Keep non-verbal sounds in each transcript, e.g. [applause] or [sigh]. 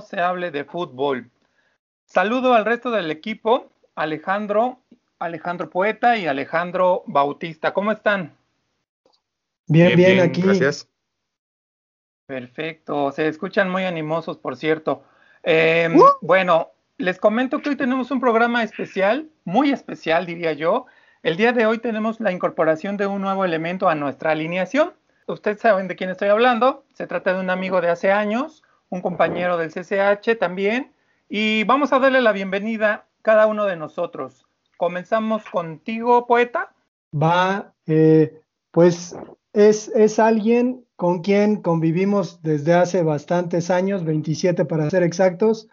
No se hable de fútbol. Saludo al resto del equipo, Alejandro, Alejandro Poeta y Alejandro Bautista. ¿Cómo están? Bien, bien, aquí. Gracias. Perfecto, se escuchan muy animosos, por cierto. Eh, Bueno, les comento que hoy tenemos un programa especial, muy especial, diría yo. El día de hoy tenemos la incorporación de un nuevo elemento a nuestra alineación. Ustedes saben de quién estoy hablando. Se trata de un amigo de hace años, un compañero del CCH también. Y vamos a darle la bienvenida cada uno de nosotros. Comenzamos contigo, poeta. Va, eh, pues es, es alguien con quien convivimos desde hace bastantes años, 27 para ser exactos,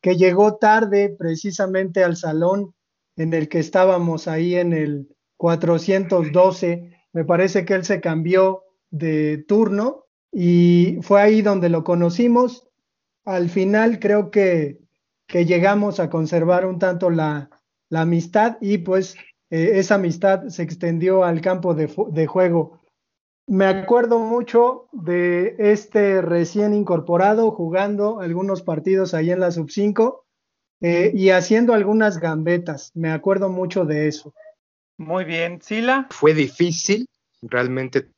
que llegó tarde precisamente al salón en el que estábamos ahí en el 412. Me parece que él se cambió de turno y fue ahí donde lo conocimos. Al final creo que, que llegamos a conservar un tanto la, la amistad y pues eh, esa amistad se extendió al campo de, de, juego. Me acuerdo mucho de este recién incorporado jugando algunos partidos ahí en la sub 5 eh, y haciendo algunas gambetas. Me acuerdo mucho de eso. Muy bien, Sila. Fue difícil realmente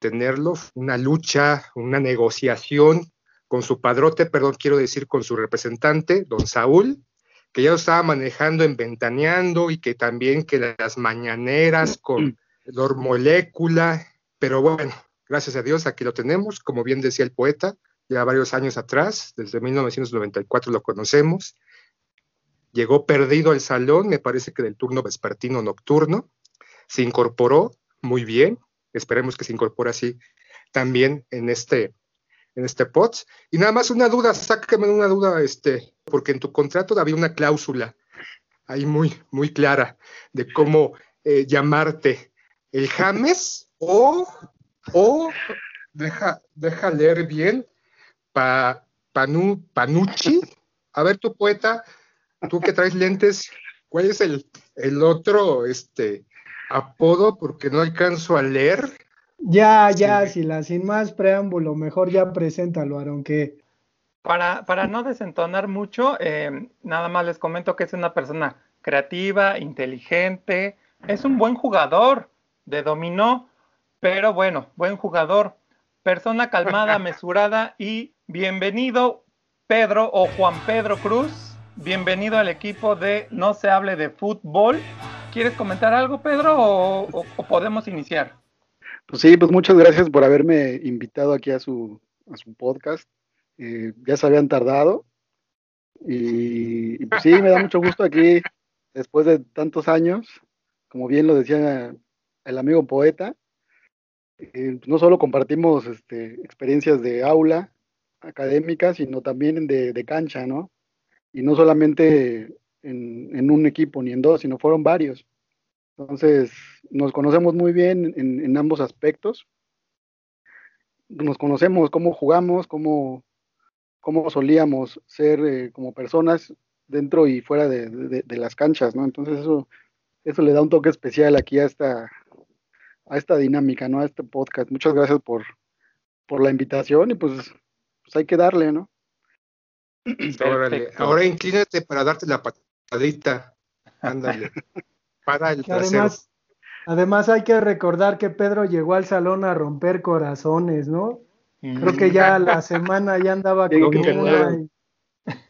tenerlo, una lucha, una negociación con su padrote, perdón, quiero decir con su representante, don Saúl, que ya lo estaba manejando en Ventaneando y que también que las mañaneras con Lor Molécula, pero bueno, gracias a Dios aquí lo tenemos, como bien decía el poeta, ya varios años atrás, desde 1994 lo conocemos. Llegó perdido al salón, me parece que del turno vespertino nocturno, se incorporó muy bien, esperemos que se incorpore así también en este en este POTS. Y nada más una duda, sácame una duda, este, porque en tu contrato había una cláusula ahí muy, muy clara de cómo eh, llamarte el James o, o deja, deja leer bien, pa, panu, Panucci. A ver, tu poeta, tú que traes lentes, ¿cuál es el, el otro este, apodo? Porque no alcanzo a leer. Ya, ya, sí. si la, sin más preámbulo, mejor ya preséntalo, Aaron, que... Para, para no desentonar mucho, eh, nada más les comento que es una persona creativa, inteligente, es un buen jugador de dominó, pero bueno, buen jugador, persona calmada, [laughs] mesurada y bienvenido Pedro o Juan Pedro Cruz, bienvenido al equipo de No se hable de fútbol. ¿Quieres comentar algo, Pedro, o, podemos iniciar? Pues sí, pues muchas gracias por haberme invitado aquí a su, a su podcast. Eh, ya se habían tardado. Y, pues sí, me da mucho gusto aquí, después de tantos años, como bien lo decía el amigo poeta, eh, no solo compartimos este, experiencias de aula académica, sino también de cancha, ¿no? Y no solamente en, en, un equipo ni en dos, sino fueron varios. Entonces, nos conocemos muy bien en, en ambos aspectos. Nos conocemos cómo jugamos, cómo, cómo solíamos ser eh, como personas dentro y fuera de, de, de, las canchas, ¿no? Entonces eso, eso le da un toque especial aquí a esta, a esta dinámica, ¿no? A este podcast. Muchas gracias por, por la invitación y pues, pues hay que darle, ¿no? Órale. Ahora inclínate para darte la patadita. [laughs] Ándale. para el trasero. Además, además hay que recordar que Pedro llegó al salón a romper corazones, ¿no? Creo que ya la semana ya andaba con una y,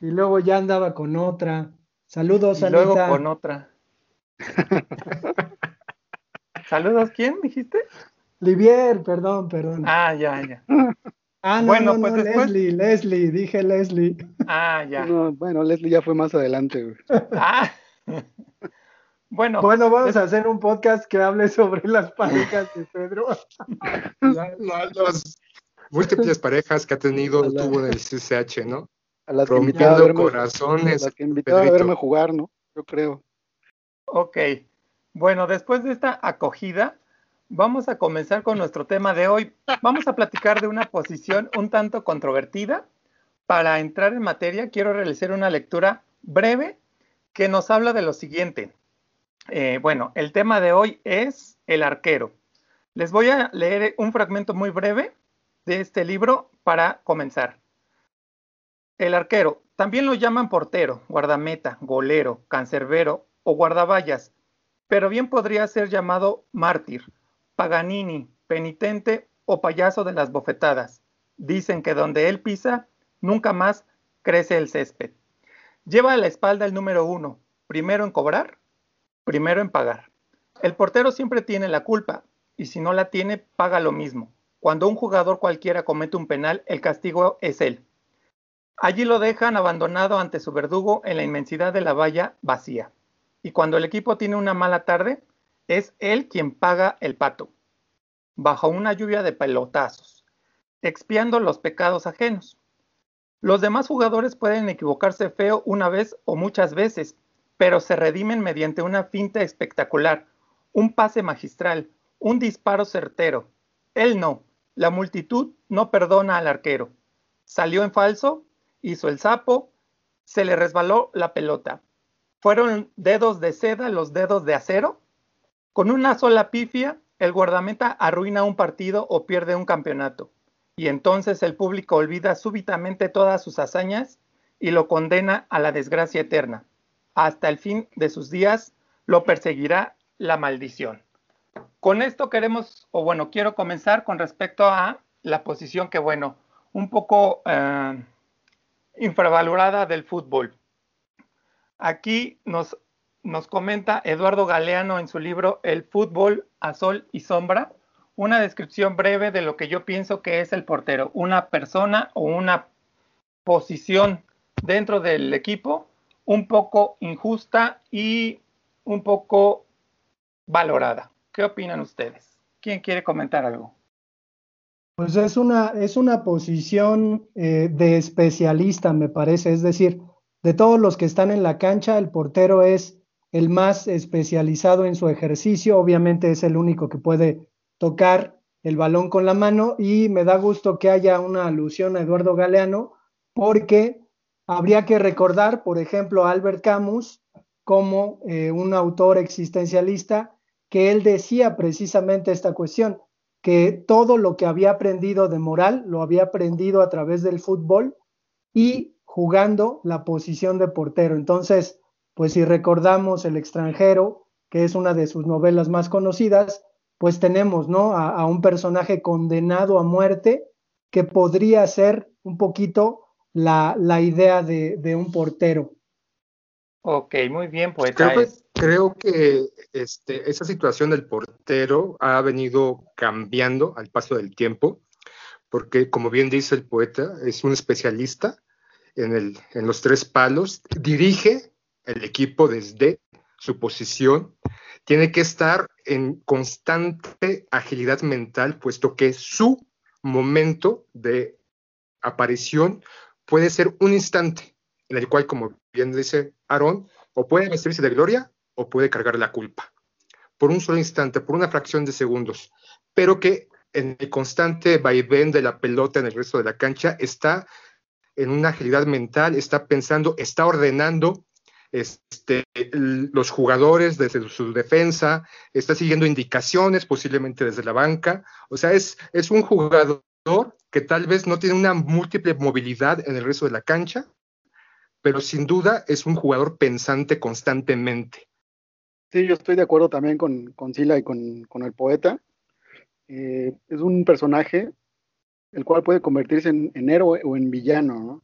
y, luego ya andaba con otra. Saludos, y Anita. luego con otra. [laughs] Saludos, ¿quién dijiste? Livier, perdón, perdón. Ah, ya, ya. Ah, no, bueno, no, pues no, después... Leslie, Leslie, dije Leslie. Ah, [laughs] ya. No, bueno, Leslie ya fue más adelante. Güey. Ah. [laughs] Bueno, bueno, vamos es... a hacer un podcast que hable sobre las [laughs] parejas de Pedro. La, la, las múltiples parejas que ha tenido, la, tuvo en el CCH, ¿no? A las Prometiendo que verme, corazones. A las que invitaba a verme jugar, ¿no? Yo creo. Ok. Bueno, después de esta acogida, vamos a comenzar con nuestro tema de hoy. Vamos a platicar de una posición un tanto controvertida. Para entrar en materia, quiero realizar una lectura breve que nos habla de lo siguiente. Eh, bueno, el tema de hoy es el arquero. Les voy a leer un fragmento muy breve de este libro para comenzar. El arquero, también lo llaman portero, guardameta, golero, cancerbero o guardaballas, pero bien podría ser llamado mártir, Paganini, penitente o payaso de las bofetadas. Dicen que donde él pisa, nunca más crece el césped. Lleva a la espalda el número uno, primero en cobrar, primero en pagar. El portero siempre tiene la culpa, y si no la tiene, paga lo mismo. Cuando un jugador cualquiera comete un penal, el castigo es él. Allí lo dejan abandonado ante su verdugo en la inmensidad de la valla vacía. Y cuando el equipo tiene una mala tarde, es él quien paga el pato, bajo una lluvia de pelotazos, expiando los pecados ajenos. Los demás jugadores pueden equivocarse feo una vez o muchas veces, pero se redimen mediante una finta espectacular, un pase magistral, un disparo certero. Él no, la multitud no perdona al arquero. Salió en falso, hizo el sapo, se le resbaló la pelota. ¿Fueron dedos de seda los dedos de acero? Con una sola pifia, el guardameta arruina un partido o pierde un campeonato. Y entonces el público olvida súbitamente todas sus hazañas y lo condena a la desgracia eterna. Hasta el fin de sus días lo perseguirá la maldición. Con esto queremos, o bueno, quiero comenzar con respecto a la posición que, bueno, un poco eh, infravalorada del fútbol. Aquí nos, nos comenta Eduardo Galeano en su libro El fútbol a sol y sombra, una descripción breve de lo que yo pienso que es el portero, una persona o una posición dentro del equipo un poco injusta y un poco valorada. ¿Qué opinan ustedes? ¿Quién quiere comentar algo? Pues es una, es una posición eh, de especialista, me parece. Es decir, de todos los que están en la cancha, el portero es el más especializado en su ejercicio, obviamente es el único que puede tocar el balón con la mano y me da gusto que haya una alusión a Eduardo Galeano porque habría que recordar, por ejemplo, a Albert Camus como eh, un autor existencialista que él decía precisamente esta cuestión, que todo lo que había aprendido de moral lo había aprendido a través del fútbol y jugando la posición de portero. Entonces, pues si recordamos El extranjero, que es una de sus novelas más conocidas, pues tenemos, ¿no? A, un personaje condenado a muerte que podría ser un poquito la, la idea de, de, un portero. Ok, muy bien, pues Creo, creo que este, esa situación del portero ha venido cambiando al paso del tiempo, porque como bien dice el poeta, es un especialista en, los tres palos, dirige el equipo desde su posición, tiene que estar en constante agilidad mental, puesto que su momento de aparición puede ser un instante en el cual, como bien dice Aarón, o puede vestirse de gloria o puede cargar la culpa, por un solo instante, por una fracción de segundos, pero que en el constante vaivén de la pelota en el resto de la cancha está en una agilidad mental, está pensando, está ordenando este, los jugadores desde su defensa, está siguiendo indicaciones posiblemente desde la banca. O sea, es, es un jugador que tal vez no tiene una múltiple movilidad en el resto de la cancha, pero sin duda es un jugador pensante constantemente. Sí, yo estoy de acuerdo también con, con Sila y con, con el poeta. Eh, es un personaje el cual puede convertirse en, héroe o en villano, ¿no?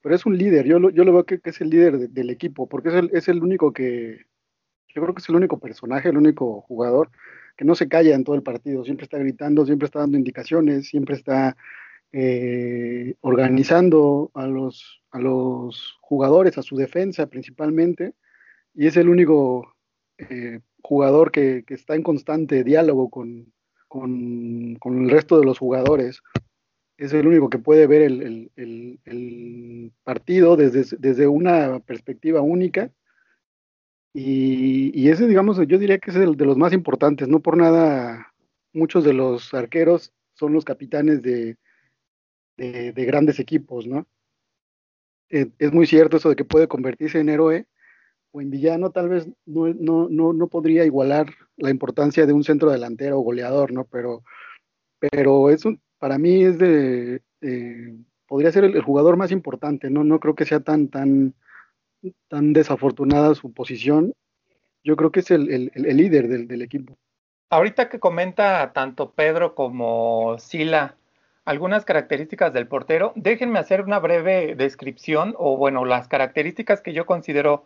Pero es un líder, yo lo, yo lo veo que, es el líder del equipo, porque es el, es el único que, yo creo que es el único personaje, el único jugador que no se calla en todo el partido, siempre está gritando, siempre está dando indicaciones, siempre está eh, organizando a los, a los jugadores, a su defensa principalmente, y es el único eh, jugador que, que, está en constante diálogo con, con, con, el resto de los jugadores es el único que puede ver el, el, el, partido desde, desde, una perspectiva única. Y, y, ese, digamos, yo diría que es el de los más importantes. No por nada, muchos de los arqueros son los capitanes de, de, de grandes equipos, ¿no? Es, es, muy cierto eso de que puede convertirse en héroe o en villano, tal vez no, no, no, no podría igualar la importancia de un centro delantero o goleador, ¿no? Pero, pero es un, para mí es de, podría ser el, jugador más importante, ¿no? No creo que sea tan, tan, tan desafortunada su posición. Yo creo que es el, líder del, del, equipo. Ahorita que comenta tanto Pedro como Sila algunas características del portero, déjenme hacer una breve descripción o bueno, las características que yo considero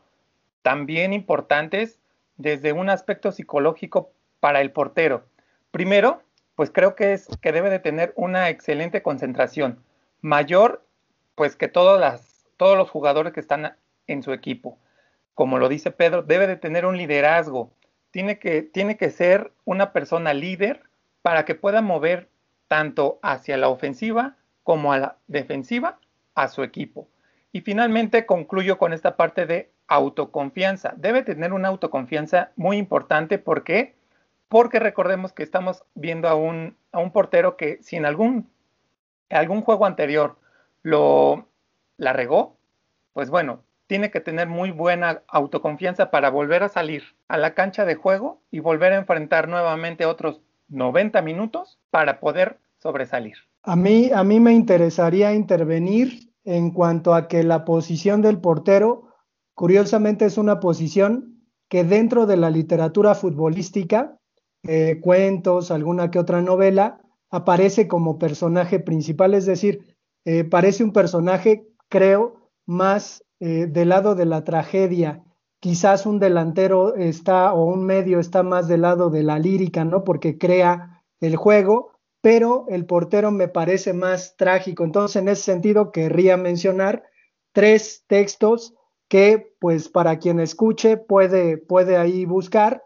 también importantes desde un aspecto psicológico para el portero. Primero, pues creo que es que debe de tener una excelente concentración, mayor pues que todos los jugadores que están en su equipo. Como lo dice Pedro, debe de tener un liderazgo, tiene que, tiene que ser una persona líder para que pueda mover tanto hacia la ofensiva como a la defensiva a su equipo. Y finalmente concluyo con esta parte de autoconfianza. Debe tener una autoconfianza muy importante. ¿Por qué? Porque recordemos que estamos viendo a un, a un portero que si en algún, algún juego anterior lo la regó, pues bueno, tiene que tener muy buena autoconfianza para volver a salir a la cancha de juego y volver a enfrentar nuevamente otros 90 minutos para poder sobresalir. A mí, a mí me interesaría intervenir en cuanto a que la posición del portero, curiosamente, es una posición que dentro de la literatura futbolística, eh, cuentos, alguna que otra novela, aparece como personaje principal, es decir, eh, parece un personaje, creo, más eh, del lado de la tragedia. Quizás un delantero está o un medio está más del lado de la lírica, ¿no? Porque crea el juego, pero el portero me parece más trágico. Entonces, en ese sentido, querría mencionar tres textos que, pues, para quien escuche puede, puede ahí buscar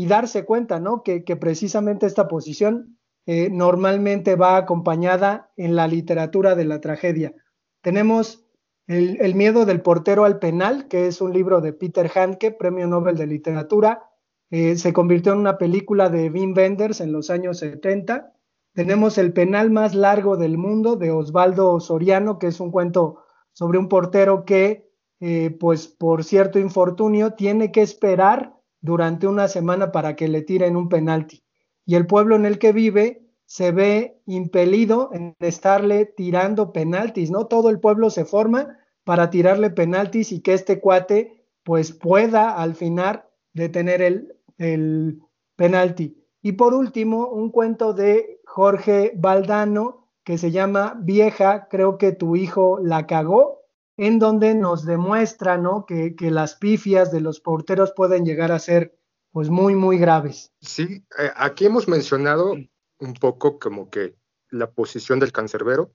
y darse cuenta, ¿no? Que, precisamente esta posición eh, normalmente va acompañada en la literatura de la tragedia. Tenemos el, miedo del portero al penal, que es un libro de Peter Handke, premio Nobel de Literatura. Eh, se convirtió en una película de Wim Wenders en los años 70 tenemos el penal más largo del mundo de Osvaldo Soriano, que es un cuento sobre un portero que, eh, pues por cierto infortunio, tiene que esperar durante una semana para que le tiren un penalti. Y el pueblo en el que vive se ve impelido en estarle tirando penaltis, ¿no? Todo el pueblo se forma para tirarle penaltis y que este cuate pues pueda al final detener el, el penalti. Y por último, un cuento de Jorge Valdano que se llama Vieja, creo que tu hijo la cagó, en donde nos demuestra ¿no? que, las pifias de los porteros pueden llegar a ser pues muy, muy graves. Sí, eh, aquí hemos mencionado un poco como que la posición del cancerbero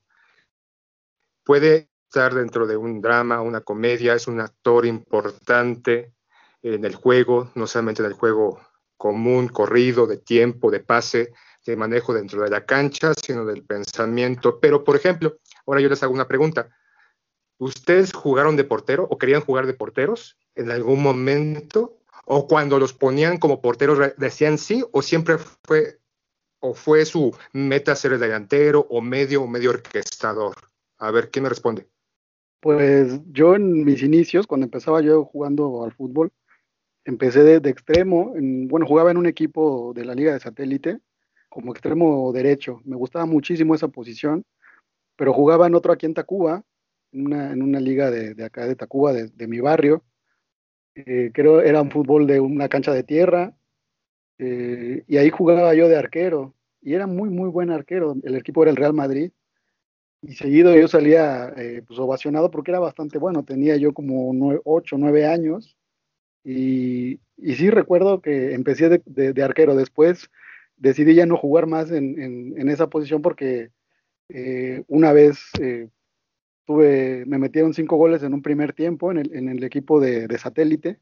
puede estar dentro de un drama, una comedia, es un actor importante en el juego, no solamente en el juego común, corrido, de tiempo, de pase, de manejo dentro de la cancha, sino del pensamiento. Pero, por ejemplo, ahora yo les hago una pregunta. ¿Ustedes jugaron de portero o querían jugar de porteros en algún momento? ¿O cuando los ponían como porteros decían sí o siempre fue o fue su meta ser el delantero o medio o medio orquestador? A ver, ¿quién me responde? Pues yo en mis inicios, cuando empezaba yo jugando al fútbol, empecé de, extremo, bueno, jugaba en un equipo de la liga de satélite como extremo derecho. Me gustaba muchísimo esa posición, pero jugaba en otro aquí en Tacuba, una, en una liga de, acá de Tacuba, de, mi barrio. Eh, creo era un fútbol de una cancha de tierra, eh, y ahí jugaba yo de arquero, y era muy, muy buen arquero. El equipo era el Real Madrid, y seguido yo salía eh, pues ovacionado porque era bastante bueno. Tenía yo como 8, 9 años, y, y sí recuerdo que empecé de, de arquero. Después decidí ya no jugar más en, esa posición porque eh, una vez eh, tuve, me metieron cinco goles en un primer tiempo en el, equipo de, satélite,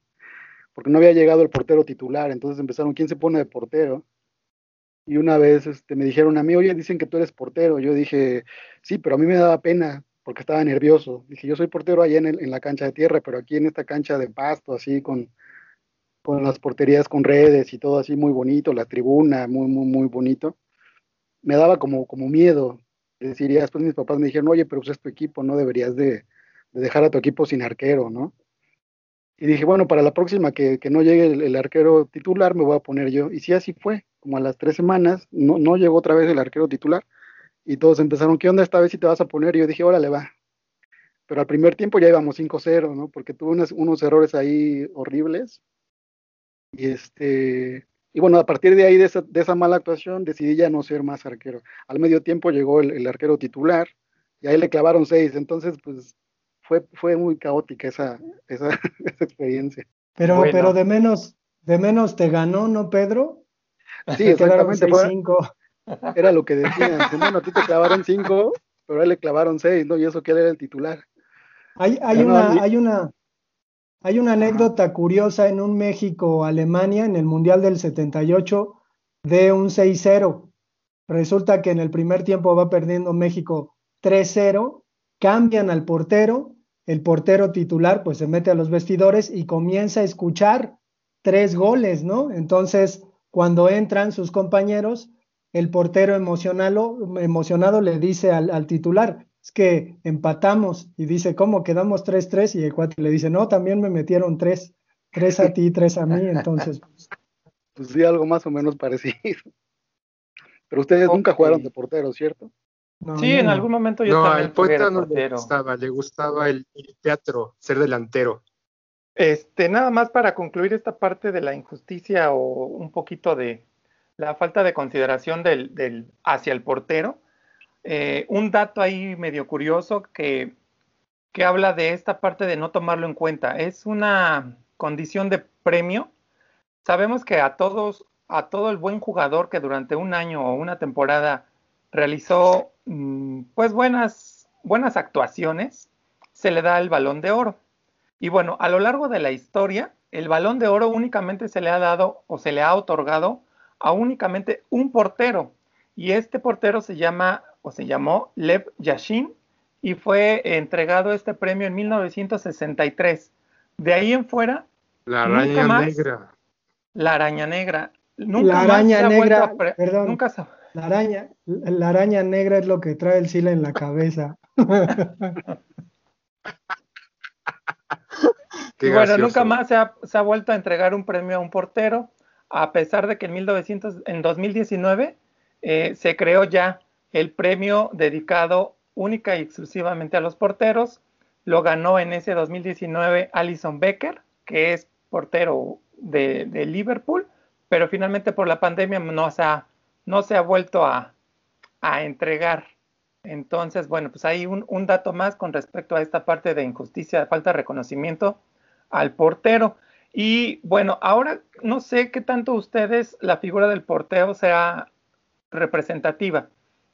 porque no había llegado el portero titular, entonces empezaron, ¿quién se pone de portero? Y una vez este, me dijeron a mí, oye, dicen que tú eres portero. Yo dije, sí, pero a mí me daba pena porque estaba nervioso. Dije, yo soy portero allá en, la cancha de tierra, pero aquí en esta cancha de pasto, así con, las porterías con redes y todo así muy bonito, la tribuna muy, muy, muy bonito, me daba como miedo. Decir, y después mis papás me dijeron, oye, pero pues es tu equipo, no deberías de, dejar a tu equipo sin arquero, ¿no? Y dije, bueno, para la próxima que, no llegue el, arquero titular, me voy a poner yo. Y sí, así fue, como a las tres semanas, no, no llegó otra vez el arquero titular. y todos empezaron, ¿qué onda esta vez si te vas a poner? Y yo dije, órale, va. Pero al primer tiempo ya íbamos 5-0, ¿no? Porque tuve unos, unos errores ahí horribles. Y este, y bueno, a partir de ahí, de esa, de esa, mala actuación, decidí ya no ser más arquero. Al medio tiempo llegó el, el arquero titular y ahí le clavaron seis. Entonces, pues fue, fue muy caótica esa, esa, [laughs] esa experiencia. Pero, bueno. pero de menos, de menos te ganó, ¿no, Pedro? Sí, [laughs] exactamente. Fue, [laughs] era lo que decían. Bueno, a ti te clavaron cinco, pero a él le clavaron seis, ¿no? Y eso que él era el titular. Hay, hay, una, hay, una, hay una anécdota curiosa en un México-Alemania en el Mundial del 78 de un 6-0. Resulta que en el primer tiempo va perdiendo México 3-0, cambian al portero, el portero titular pues se mete a los vestidores y comienza a escuchar tres goles, ¿no? Entonces, cuando entran sus compañeros, el portero emocionado, emocionado le dice al, al titular, es que empatamos y dice, ¿cómo quedamos 3-3? Y el cuate le dice, no, también me metieron tres, tres a ti, tres a mí, entonces. Pues, pues sí, algo más o menos parecido. Pero ustedes okay. nunca jugaron de portero, ¿cierto? No, sí, no, en algún momento yo no, también al poeta no le gustaba, le gustaba el, el, teatro, ser delantero. Este, nada más para concluir esta parte de la injusticia o un poquito de la falta de consideración del, del hacia el portero. Eh, un dato ahí medio curioso que, que habla de esta parte de no tomarlo en cuenta. Es una condición de premio. Sabemos que a todos, a todo el buen jugador que durante un año o una temporada realizó pues buenas, buenas actuaciones, se le da el balón de oro. Y bueno, a lo largo de la historia, el balón de oro únicamente se le ha dado o se le ha otorgado a únicamente un portero. Y este portero se llama o se llamó Lev Yashin y fue entregado este premio en 1963. De ahí en fuera. La araña más, negra. La araña negra. Nunca la araña negra. Pre... Perdón. Nunca se... La araña, la araña negra es lo que trae el Sila en la cabeza. [laughs] y bueno, nunca más se ha, se ha, vuelto a entregar un premio a un portero, a pesar de que en, 1900, en 2019 eh, se creó ya el premio dedicado única y exclusivamente a los porteros. Lo ganó en ese 2019 Alison Becker, que es portero de, Liverpool, pero finalmente por la pandemia no se ha no se ha vuelto a, a entregar. Entonces, bueno, pues hay un, un, dato más con respecto a esta parte de injusticia, de falta de reconocimiento al portero. Y bueno, ahora no sé qué tanto ustedes la figura del portero sea representativa.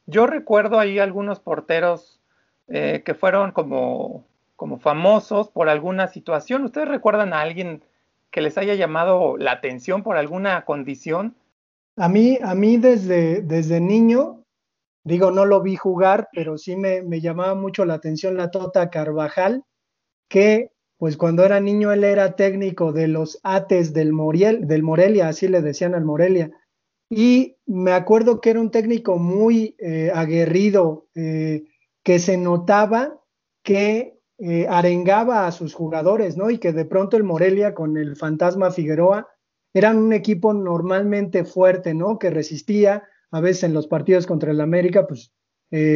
Yo recuerdo ahí algunos porteros eh, que fueron como, como famosos por alguna situación. ¿Ustedes recuerdan a alguien que les haya llamado la atención por alguna condición? A mí, a mí desde, desde niño, digo, no lo vi jugar, pero sí me, me, llamaba mucho la atención la Tota Carvajal, que pues cuando era niño él era técnico de los Ates del, Moriel, del Morelia, así le decían al Morelia. Y me acuerdo que era un técnico muy eh, aguerrido, eh, que se notaba que eh, arengaba a sus jugadores, ¿no? Y que de pronto el Morelia con el fantasma Figueroa eran un equipo normalmente fuerte, ¿no? Que resistía, a veces en los partidos contra el América, pues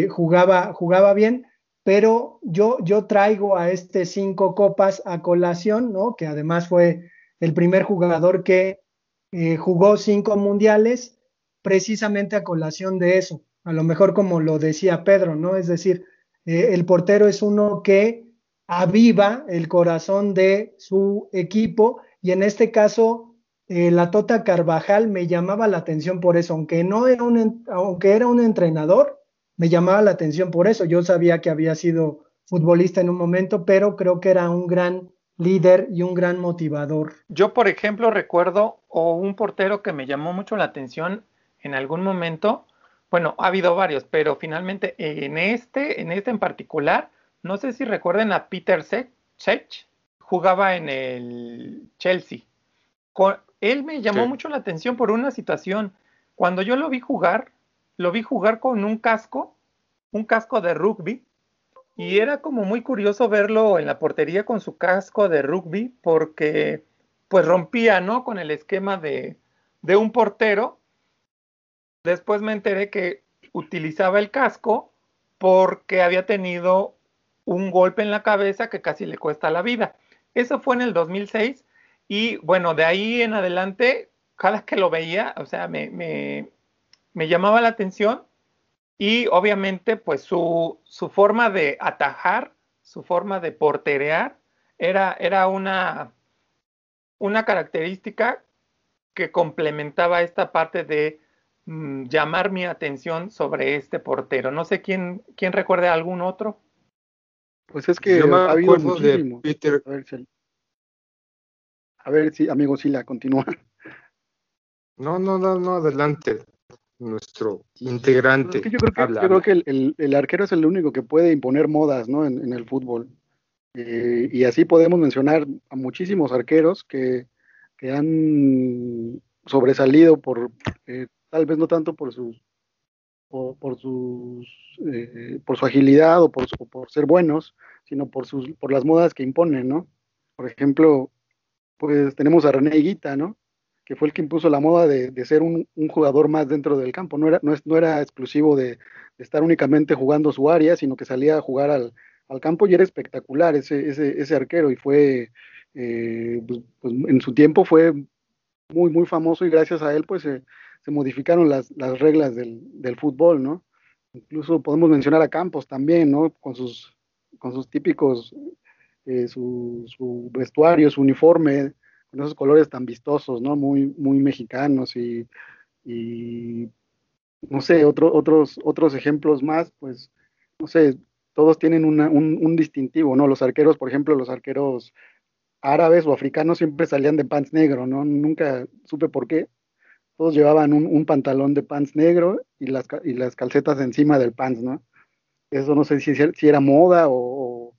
jugaba, jugaba bien, pero yo, yo traigo a este cinco copas a colación, ¿no? Que además fue el primer jugador que eh, jugó cinco mundiales, precisamente a colación de eso, a lo mejor como lo decía Pedro, ¿no? Es decir, eh, el portero es uno que aviva el corazón de su equipo y en este caso eh, la Tota Carvajal me llamaba la atención por eso, aunque no era un, aunque era un entrenador, me llamaba la atención por eso. Yo sabía que había sido futbolista en un momento, pero creo que era un gran líder y un gran motivador. Yo, por ejemplo, recuerdo o un portero que me llamó mucho la atención en algún momento. Bueno, ha habido varios, pero finalmente en este, en este en particular, no sé si recuerden a Peter Sech, jugaba en el Chelsea. Con, él me llamó sí. mucho la atención por una situación. Cuando yo lo vi jugar, lo vi jugar con un casco, un casco de rugby, y era como muy curioso verlo en la portería con su casco de rugby, porque pues rompía, ¿no? Con el esquema de, de un portero. Después me enteré que utilizaba el casco porque había tenido un golpe en la cabeza que casi le cuesta la vida. Eso fue en el 2006 y bueno, de ahí en adelante, cada que lo veía, o sea, me, me, me llamaba la atención y obviamente pues su, su, forma de atajar, su forma de porterear, era, era una, una característica que complementaba esta parte de mm, llamar mi atención sobre este portero. No sé quién, quién recuerde a algún otro. Pues es que ha habido muchísimos. Peter... A ver, si, a ver si, amigo Sila, continúa. No, no, no, no, adelante. Nuestro integrante. yo creo que, el, arquero es el único que puede imponer modas ¿no? en, el fútbol. Eh, y así podemos mencionar a muchísimos arqueros que, que han sobresalido por, eh, tal vez no tanto por sus por, sus, eh, por su agilidad o por, por ser buenos, sino por, sus, por las modas que imponen, ¿no? Por ejemplo, pues tenemos a René Higuita, ¿no? Que fue el que impuso la moda de, de ser un, jugador más dentro del campo. No era, no, es, no era exclusivo de, estar únicamente jugando su área, sino que salía a jugar al, al campo y era espectacular ese, ese, arquero y fue, eh, pues, pues, en su tiempo fue muy, muy famoso y gracias a él, pues se se modificaron las, las reglas del, del, fútbol, ¿no? Incluso podemos mencionar a Campos también, ¿no? Con sus, con sus típicos, eh, su, su, vestuario, su uniforme, con esos colores tan vistosos, ¿no? Muy, muy mexicanos y, y no sé, otro, otros, otros ejemplos más, pues, no sé, todos tienen una, un, distintivo, ¿no? Los arqueros, por ejemplo, los arqueros árabes o africanos siempre salían de pants negro, ¿no? Nunca supe por qué, todos llevaban un, pantalón de pants negro y las, y las calcetas encima del pants, ¿no? Eso no sé si, si era moda o,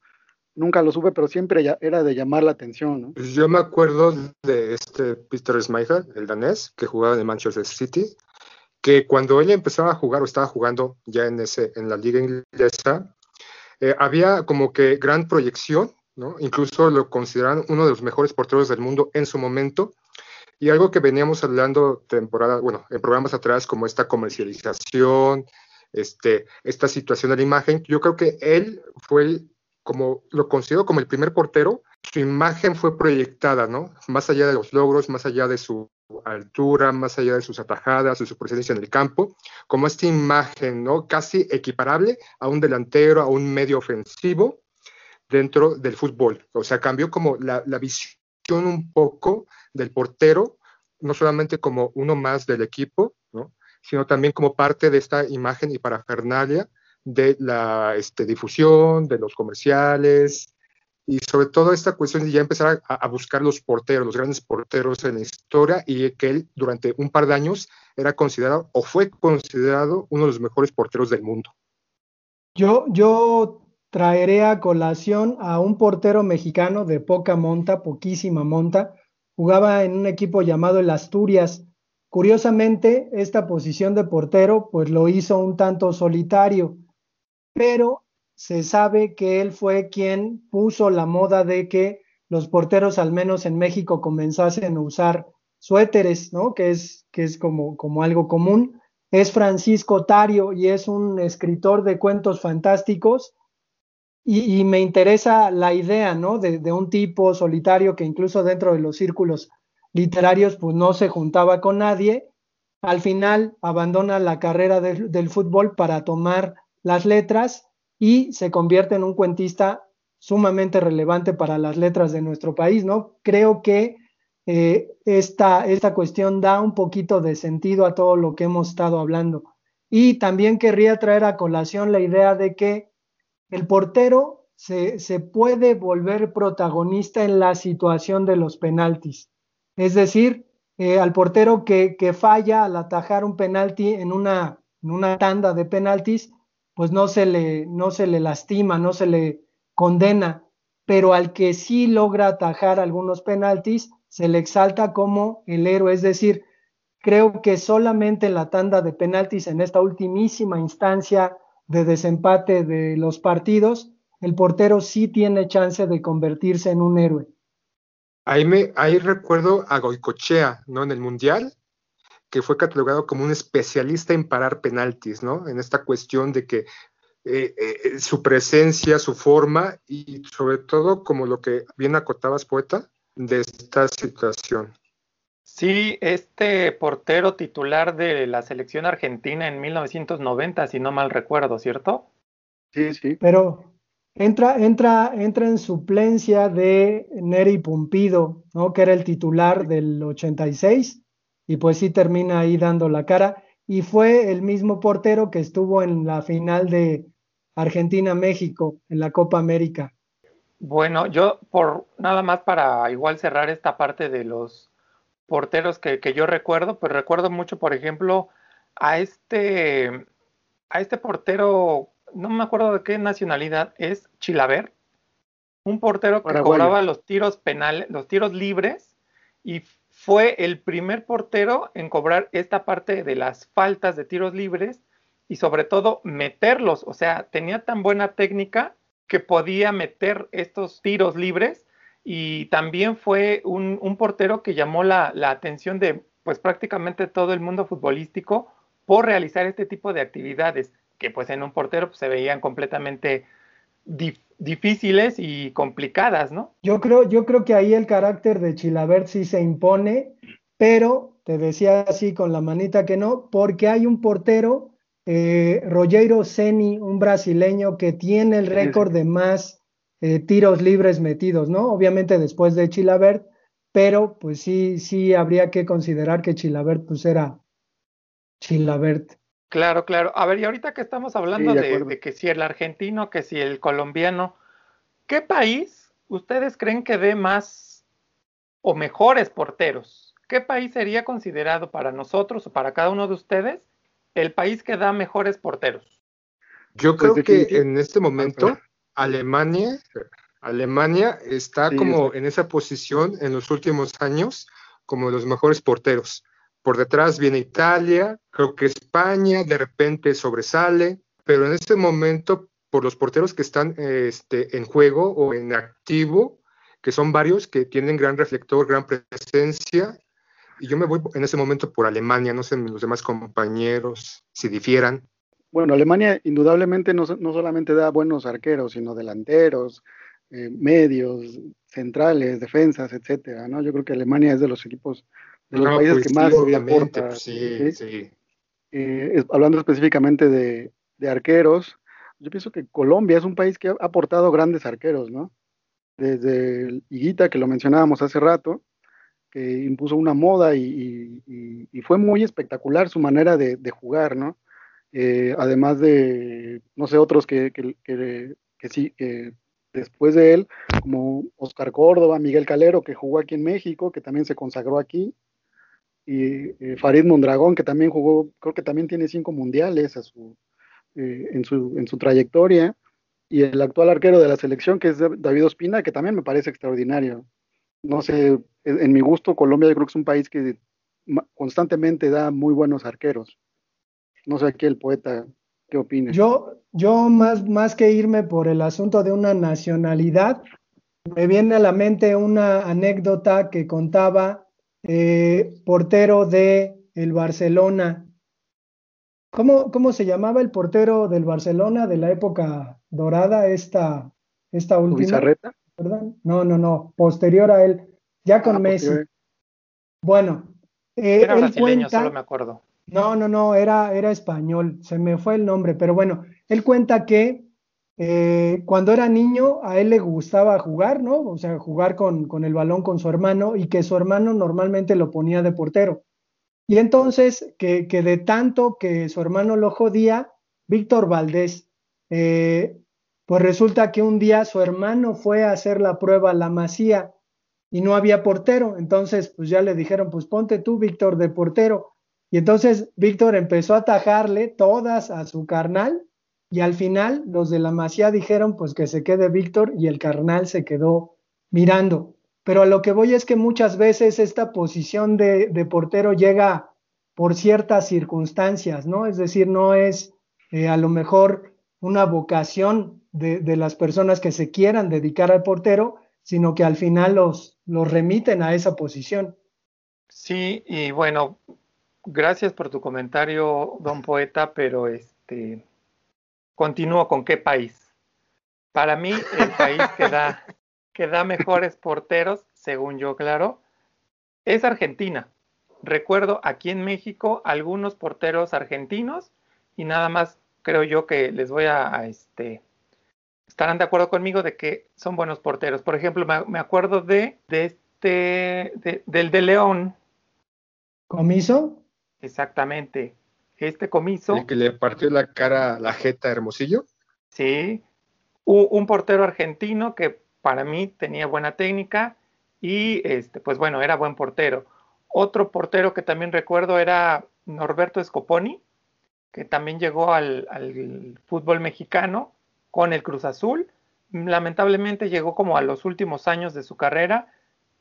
nunca lo supe, pero siempre era de llamar la atención, ¿no? Pues yo me acuerdo de este Peter Schmeichel, el danés, que jugaba en Manchester City, que cuando él empezaba a jugar o estaba jugando ya en, ese, en la liga inglesa, eh, había como que gran proyección, ¿no? Incluso lo consideraban uno de los mejores porteros del mundo en su momento, y algo que veníamos hablando temporada, bueno, en programas atrás, como esta comercialización, este, esta situación de la imagen, yo creo que él fue como lo considero como el primer portero, su imagen fue proyectada, ¿no? Más allá de los logros, más allá de su altura, más allá de sus atajadas, de su presencia en el campo, como esta imagen, ¿no? Casi equiparable a un delantero, a un medio ofensivo dentro del fútbol. O sea, cambió como la, visión un poco del portero, no solamente como uno más del equipo, ¿no? sino también como parte de esta imagen y parafernalia de la este, difusión, de los comerciales, y sobre todo esta cuestión de ya empezar a, buscar los porteros, los grandes porteros en la historia, y que él durante un par de años era considerado o fue considerado uno de los mejores porteros del mundo. Yo, yo traeré a colación a un portero mexicano de poca monta, poquísima monta. Jugaba en un equipo llamado el Asturias. Curiosamente, esta posición de portero, pues lo hizo un tanto solitario, pero se sabe que él fue quien puso la moda de que los porteros, al menos en México, comenzasen a usar suéteres, ¿no? Que es, que es como, como algo común. Es Francisco Tario y es un escritor de cuentos fantásticos y, me interesa la idea, ¿no? De, un tipo solitario que incluso dentro de los círculos literarios, pues no se juntaba con nadie. Al final abandona la carrera de, del fútbol para tomar las letras y se convierte en un cuentista sumamente relevante para las letras de nuestro país, ¿no? Creo que eh, esta, esta cuestión da un poquito de sentido a todo lo que hemos estado hablando. Y también querría traer a colación la idea de que el portero se, se, puede volver protagonista en la situación de los penaltis. Es decir, eh, al portero que, que, falla al atajar un penalti en una, en una tanda de penaltis, pues no se, le, no se le lastima, no se le condena, pero al que sí logra atajar algunos penaltis, se le exalta como el héroe. Es decir, creo que solamente en la tanda de penaltis, en esta ultimísima instancia de desempate de los partidos, el portero sí tiene chance de convertirse en un héroe. Ahí, me, ahí recuerdo a Goicochea, ¿no? En el Mundial, que fue catalogado como un especialista en parar penaltis, ¿no? En esta cuestión de que eh, eh, su presencia, su forma y sobre todo, como lo que bien acotabas, poeta, de esta situación. Sí, este portero titular de la selección argentina en 1990, si no mal recuerdo, ¿cierto? Sí, sí. Pero entra, entra, entra en suplencia de Neri Pumpido, ¿no? Que era el titular del 86 y pues sí termina ahí dando la cara. Y fue el mismo portero que estuvo en la final de Argentina-México en la Copa América. Bueno, yo por nada más para igual cerrar esta parte de los porteros que, que yo recuerdo, pues recuerdo mucho, por ejemplo, a este, a este portero, no me acuerdo de qué nacionalidad es, Chilaver, un portero que cobraba los tiros penales, los tiros libres y fue el primer portero en cobrar esta parte de las faltas de tiros libres y sobre todo meterlos. O sea, tenía tan buena técnica que podía meter estos tiros libres y también fue un, portero que llamó la, atención de pues prácticamente todo el mundo futbolístico por realizar este tipo de actividades que pues en un portero pues, se veían completamente difíciles y complicadas, ¿no? Yo creo, yo creo que ahí el carácter de Chilabert sí se impone, pero te decía así con la manita que no, porque hay un portero, eh, Rogero Ceni, un brasileño que tiene el récord de más eh, tiros libres metidos, ¿no? Obviamente después de Chilabert, pero pues sí, sí habría que considerar que Chilabert pues era Chilabert. Claro, claro. A ver, y ahorita que estamos hablando de, que si el argentino, que si el colombiano, ¿qué país ustedes creen que dé más o mejores porteros? ¿Qué país sería considerado para nosotros o para cada uno de ustedes el país que da mejores porteros? Yo pues creo que en este momento Alemania, Alemania está como en esa posición en los últimos años como los mejores porteros. Por detrás viene Italia, creo que España de repente sobresale, pero en este momento, por los porteros que están este, en juego o en activo, que son varios, que tienen gran reflector, gran presencia, y yo me voy en ese momento por Alemania, no sé los demás compañeros si difieran. Bueno, Alemania indudablemente no, solamente da buenos arqueros, sino delanteros, eh, medios, centrales, defensas, etcétera, ¿no? Yo creo que Alemania es de los equipos de los países pues que más obviamente, pues sí, sí. Eh, hablando específicamente de, arqueros, yo pienso que Colombia es un país que ha aportado grandes arqueros, ¿no? Desde Higuita, que lo mencionábamos hace rato, que impuso una moda y, fue muy espectacular su manera de, jugar, ¿no? Eh, además de, no sé, otros que, que, que sí, que después de él, como Oscar Córdoba, Miguel Calero, que jugó aquí en México, que también se consagró aquí, y eh, Farid Mondragón, que también jugó, creo que también tiene cinco mundiales a su, eh, en, su, en su trayectoria, y el actual arquero de la selección, que es David Ospina, que también me parece extraordinario. No sé, en mi gusto, Colombia yo creo que es un país que constantemente da muy buenos arqueros. No sé aquí el poeta, ¿qué opina? Yo, yo más, más que irme por el asunto de una nacionalidad, me viene a la mente una anécdota que contaba eh, portero de el Barcelona. ¿Cómo, ¿Cómo, se llamaba el portero del Barcelona de la época dorada, esta, esta última? ¿Perdón? No, no, no, posterior a él, ya con ah, Messi. Bueno, eh, era brasileño, solo me acuerdo. No, no, no, era, era español, se me fue el nombre, pero bueno, él cuenta que eh, cuando era niño a él le gustaba jugar, ¿no? O sea, jugar con, con, el balón con su hermano y que su hermano normalmente lo ponía de portero. Y entonces, que, que de tanto que su hermano lo jodía, Víctor Valdés, eh, pues resulta que un día su hermano fue a hacer la prueba a la masía y no había portero. Entonces, pues ya le dijeron, pues ponte tú, Víctor, de portero. Y entonces Víctor empezó a atajarle todas a su carnal y al final los de la Masía dijeron pues que se quede Víctor y el carnal se quedó mirando. Pero a lo que voy es que muchas veces esta posición de, portero llega por ciertas circunstancias, ¿no? Es decir, no es eh, a lo mejor una vocación de, de, las personas que se quieran dedicar al portero, sino que al final los, los remiten a esa posición. Sí, y bueno, gracias por tu comentario, don poeta, pero este continúo con qué país. Para mí, el [laughs] país que da, que da mejores porteros, según yo, claro, es Argentina. Recuerdo aquí en México algunos porteros argentinos y nada más creo yo que les voy a, este estarán de acuerdo conmigo de que son buenos porteros. Por ejemplo, me, acuerdo de, de este del de León. ¿Comiso? Exactamente. Este comiso. El que le partió la cara la jeta Hermosillo. Sí. Un portero argentino que para mí tenía buena técnica y este, pues bueno, era buen portero. Otro portero que también recuerdo era Norberto Scoponi, que también llegó al, fútbol mexicano con el Cruz Azul. Lamentablemente llegó como a los últimos años de su carrera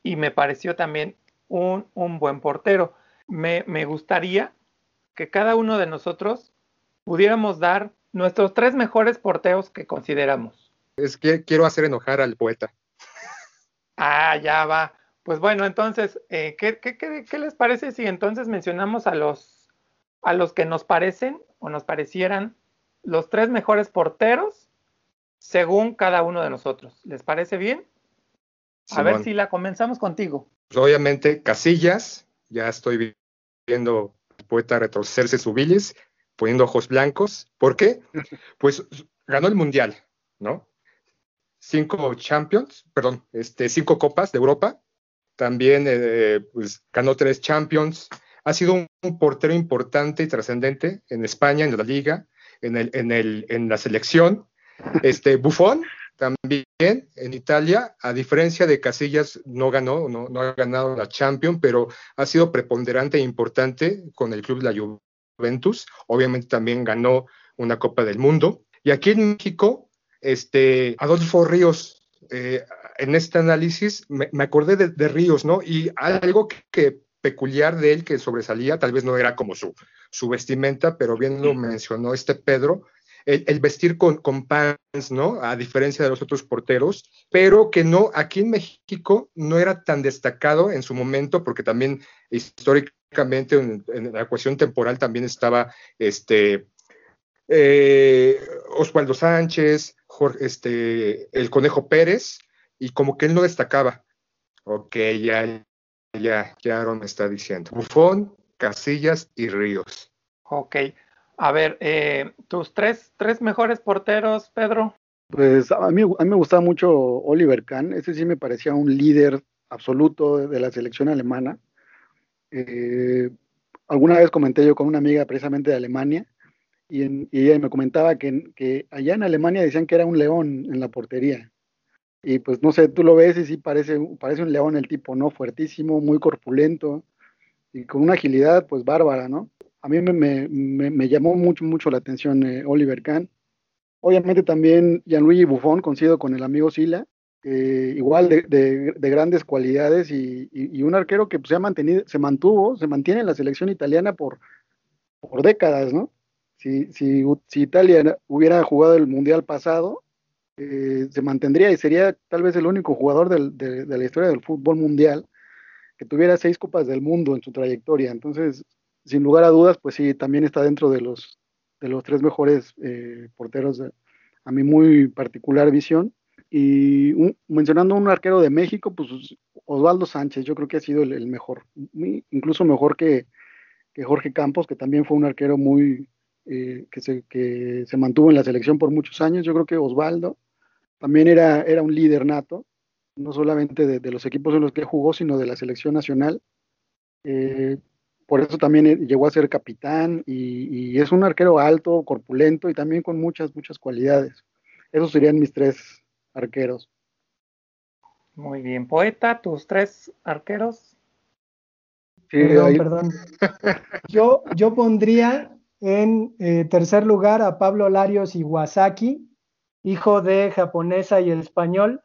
y me pareció también un, buen portero. Me, me gustaría que cada uno de nosotros pudiéramos dar nuestros tres mejores porteos que consideramos. Es que quiero hacer enojar al poeta. Ah, ya va. Pues bueno, entonces, eh, ¿qué, qué, les parece si entonces mencionamos a los, a los que nos parecen o nos parecieran los tres mejores porteros según cada uno de nosotros? ¿Les parece bien? A ver si la comenzamos contigo. Pues obviamente, Casillas, ya estoy viendo poeta retrocederse su bilis, poniendo ojos blancos. ¿Por qué? [laughs] Pues ganó el Mundial, ¿no? Cinco Champions, perdón, este, cinco Copas de Europa, también eh, pues, ganó tres Champions. Ha sido un, portero importante y trascendente en España, en la liga, en, el, en, el, en la selección. Este, Buffon también en Italia, a diferencia de Casillas, no ganó, no, no ha ganado la Champions, pero ha sido preponderante e importante con el club la Juventus. Obviamente también ganó una Copa del Mundo. Y aquí en México, este, Adolfo Ríos, eh, en este análisis me, acordé de, Ríos, ¿no? Y algo que, peculiar de él que sobresalía, tal vez no era como su, su vestimenta, pero bien lo mencionó este Pedro, el, vestir con, con, pants, ¿no? A diferencia de los otros porteros, pero que no, aquí en México no era tan destacado en su momento, porque también históricamente en, la ecuación temporal también estaba este eh, Osvaldo Sánchez, Jorge, este, el Conejo Pérez, y como que él no destacaba. Ok, ya, ya, ya Aaron me está diciendo. Bufón, Casillas y Ríos. Ok. A ver, eh, tus tres, tres mejores porteros, Pedro. Pues a mí, a mí me gustaba mucho Oliver Kahn. Ese sí me parecía un líder absoluto de la selección alemana. Eh, alguna vez comenté yo con una amiga precisamente de Alemania y, ella me comentaba que, que, allá en Alemania decían que era un león en la portería. Y pues no sé, tú lo ves y sí parece, parece un león el tipo, ¿no? Fuertísimo, muy corpulento y con una agilidad pues bárbara, ¿no? A mí me, me, llamó mucho, mucho la atención eh, Oliver Kahn. Obviamente también Gianluigi Buffon, coincido con el amigo Sila, igual de, de, grandes cualidades y, un arquero que pues, se ha mantenido, se mantuvo, se mantiene en la selección italiana por, por décadas, ¿no? Si, si, Italia hubiera jugado el Mundial pasado, eh, se mantendría y sería tal vez el único jugador de, la historia del fútbol mundial que tuviera seis copas del mundo en su trayectoria. Entonces, sin lugar a dudas, pues sí, también está dentro de los, de los tres mejores eh, porteros a mi muy particular visión. Y mencionando un arquero de México, pues Osvaldo Sánchez, yo creo que ha sido el, mejor, incluso mejor que, que, Jorge Campos, que también fue un arquero muy, eh, que, se, que se mantuvo en la selección por muchos años. Yo creo que Osvaldo también era, era un líder nato, no solamente de, los equipos en los que jugó, sino de la selección nacional. Eh, por eso también eh, llegó a ser capitán y, es un arquero alto, corpulento y también con muchas, muchas cualidades. Esos serían mis tres arqueros. Muy bien, poeta, tus tres arqueros. perdón, perdón. Yo, yo pondría en eh, tercer lugar a Pablo Larios Iwasaki, hijo de japonesa y el español,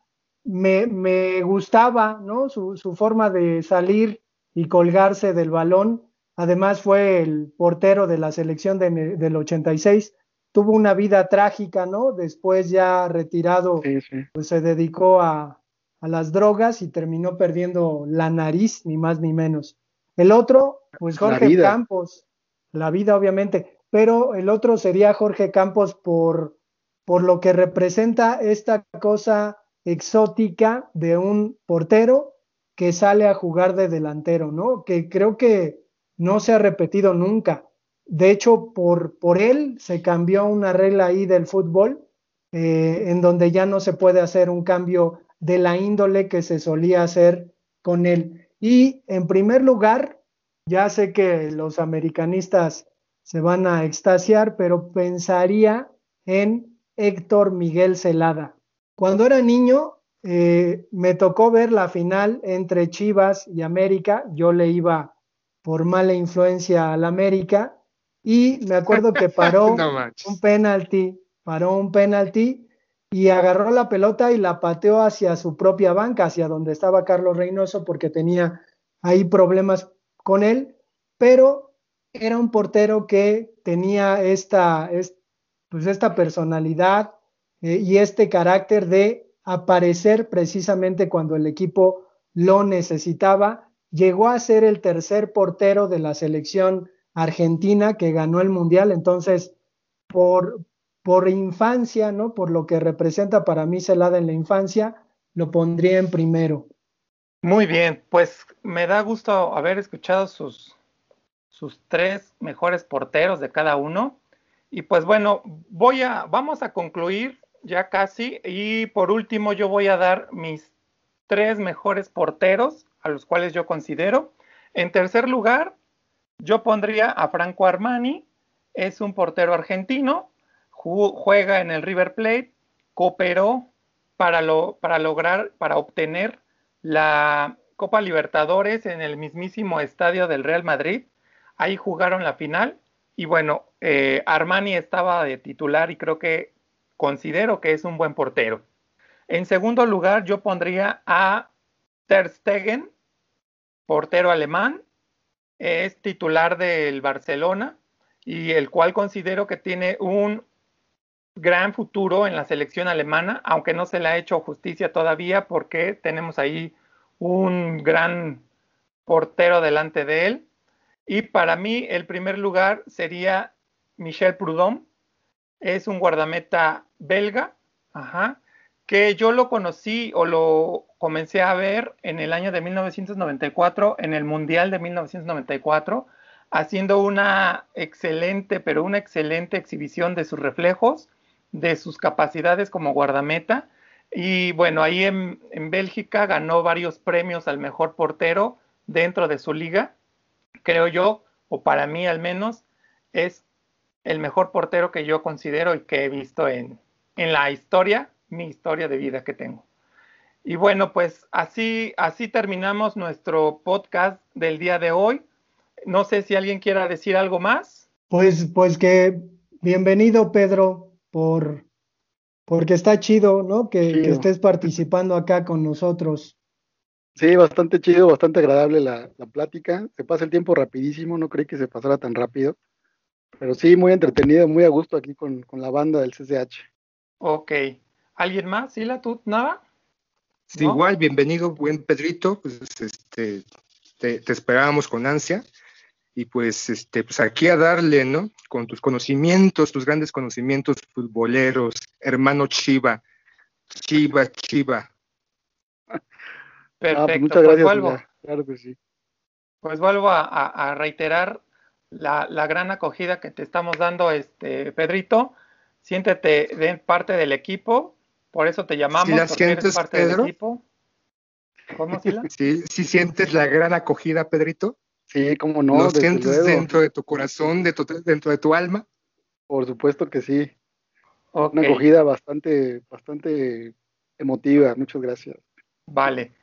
me, gustaba ¿no? Su, forma de salir y colgarse del balón. Además fue el portero de la selección del 86. Tuvo una vida trágica, ¿no? Después ya retirado, pues se dedicó a, a las drogas y terminó perdiendo la nariz, ni más ni menos. El otro, Pues Jorge Campos, la vida obviamente, pero el otro sería Jorge Campos por, por lo que representa esta cosa exótica de un portero que sale a jugar de delantero, ¿no? Que creo que no se ha repetido nunca. De hecho, por, por él se cambió una regla ahí del fútbol, eh, en donde ya no se puede hacer un cambio de la índole que se solía hacer con él. Y en primer lugar, ya sé que los americanistas se van a extasiar, pero pensaría en Héctor Miguel Celada. Cuando era niño, eh, me tocó ver la final entre Chivas y América. Yo le iba por mala influencia al América y me acuerdo que paró [laughs] un penalti, paró un penalti y agarró la pelota y la pateó hacia su propia banca, hacia donde estaba Carlos Reynoso, porque tenía ahí problemas con él, pero era un portero que tenía esta, pues esta personalidad eh, y este carácter de aparecer precisamente cuando el equipo lo necesitaba. Llegó a ser el tercer portero de la selección argentina que ganó el Mundial, entonces por, por infancia, ¿no? Por lo que representa para mí Celada en la infancia, lo pondría en primero. Muy bien, pues me da gusto haber escuchado sus, sus tres mejores porteros de cada uno. Y pues bueno, voy a, vamos a concluir ya casi. Y por último, yo voy a dar mis tres mejores porteros, a los cuales yo considero. En tercer lugar, yo pondría a Franco Armani, es un portero argentino, juega en el River Plate, cooperó para, lo, para lograr, para obtener la Copa Libertadores en el mismísimo estadio del Real Madrid. Ahí jugaron la final y bueno, eh, Armani estaba de titular y creo que considero que es un buen portero. En segundo lugar, yo pondría a Ter Stegen, portero alemán, es titular del Barcelona y el cual considero que tiene un gran futuro en la selección alemana, aunque no se le ha hecho justicia todavía porque tenemos ahí un gran portero delante de él. Y para mí el primer lugar sería Michel Prudhomme, es un guardameta belga, que yo lo conocí o lo comencé a ver en el año de 1994, en el Mundial de 1994, haciendo una excelente, pero una excelente exhibición de sus reflejos, de sus capacidades como guardameta. Y bueno, ahí en, Bélgica ganó varios premios al mejor portero dentro de su liga. Creo yo, o para mí al menos, es el mejor portero que yo considero y que he visto en, en la historia, mi historia de vida que tengo. Y bueno, pues así, así terminamos nuestro podcast del día de hoy. No sé si alguien quiera decir algo más. Pues, pues que bienvenido, Pedro, por porque está chido, ¿no? Que, estés participando acá con nosotros. Sí, bastante chido, bastante agradable la, la, plática. Se pasa el tiempo rapidísimo, no creí que se pasara tan rápido. Pero sí, muy entretenido, muy a gusto aquí con, la banda del CCH. Ok. ¿Alguien más? ¿Sila, tú? ¿Nada? Igual, bienvenido, buen Pedrito. Pues este, te, esperábamos con ansia. Y pues, este, pues aquí a darle, ¿no? Con tus conocimientos, tus grandes conocimientos futboleros, hermano Chiva. Chiva, Chiva. [laughs] Ah, pues Perfecto. pues gracias. vuelvo, claro que sí. Pues vuelvo a reiterar la, gran acogida que te estamos dando, este Pedrito. Siéntete de parte del equipo, por eso te llamamos, la porque eres parte del equipo. ¿Cómo, [laughs] Sila? Sí, sí sientes la gran acogida, Pedrito. Sí, cómo no. ¿Lo sientes dentro de tu corazón, de dentro de tu alma? Por supuesto que sí. Una acogida bastante, bastante emotiva. Muchas gracias. Vale.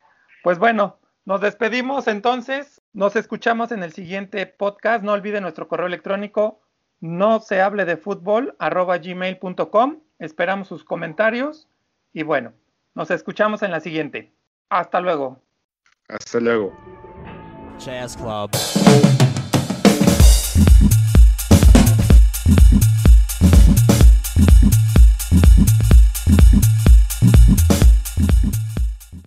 Pues bueno, nos despedimos entonces. Nos escuchamos en el siguiente podcast. No olviden nuestro correo electrónico no se hable de fútbol arroba gmail.com. Esperamos sus comentarios y bueno, nos escuchamos en la siguiente. Hasta luego. Hasta luego. Jazz Club.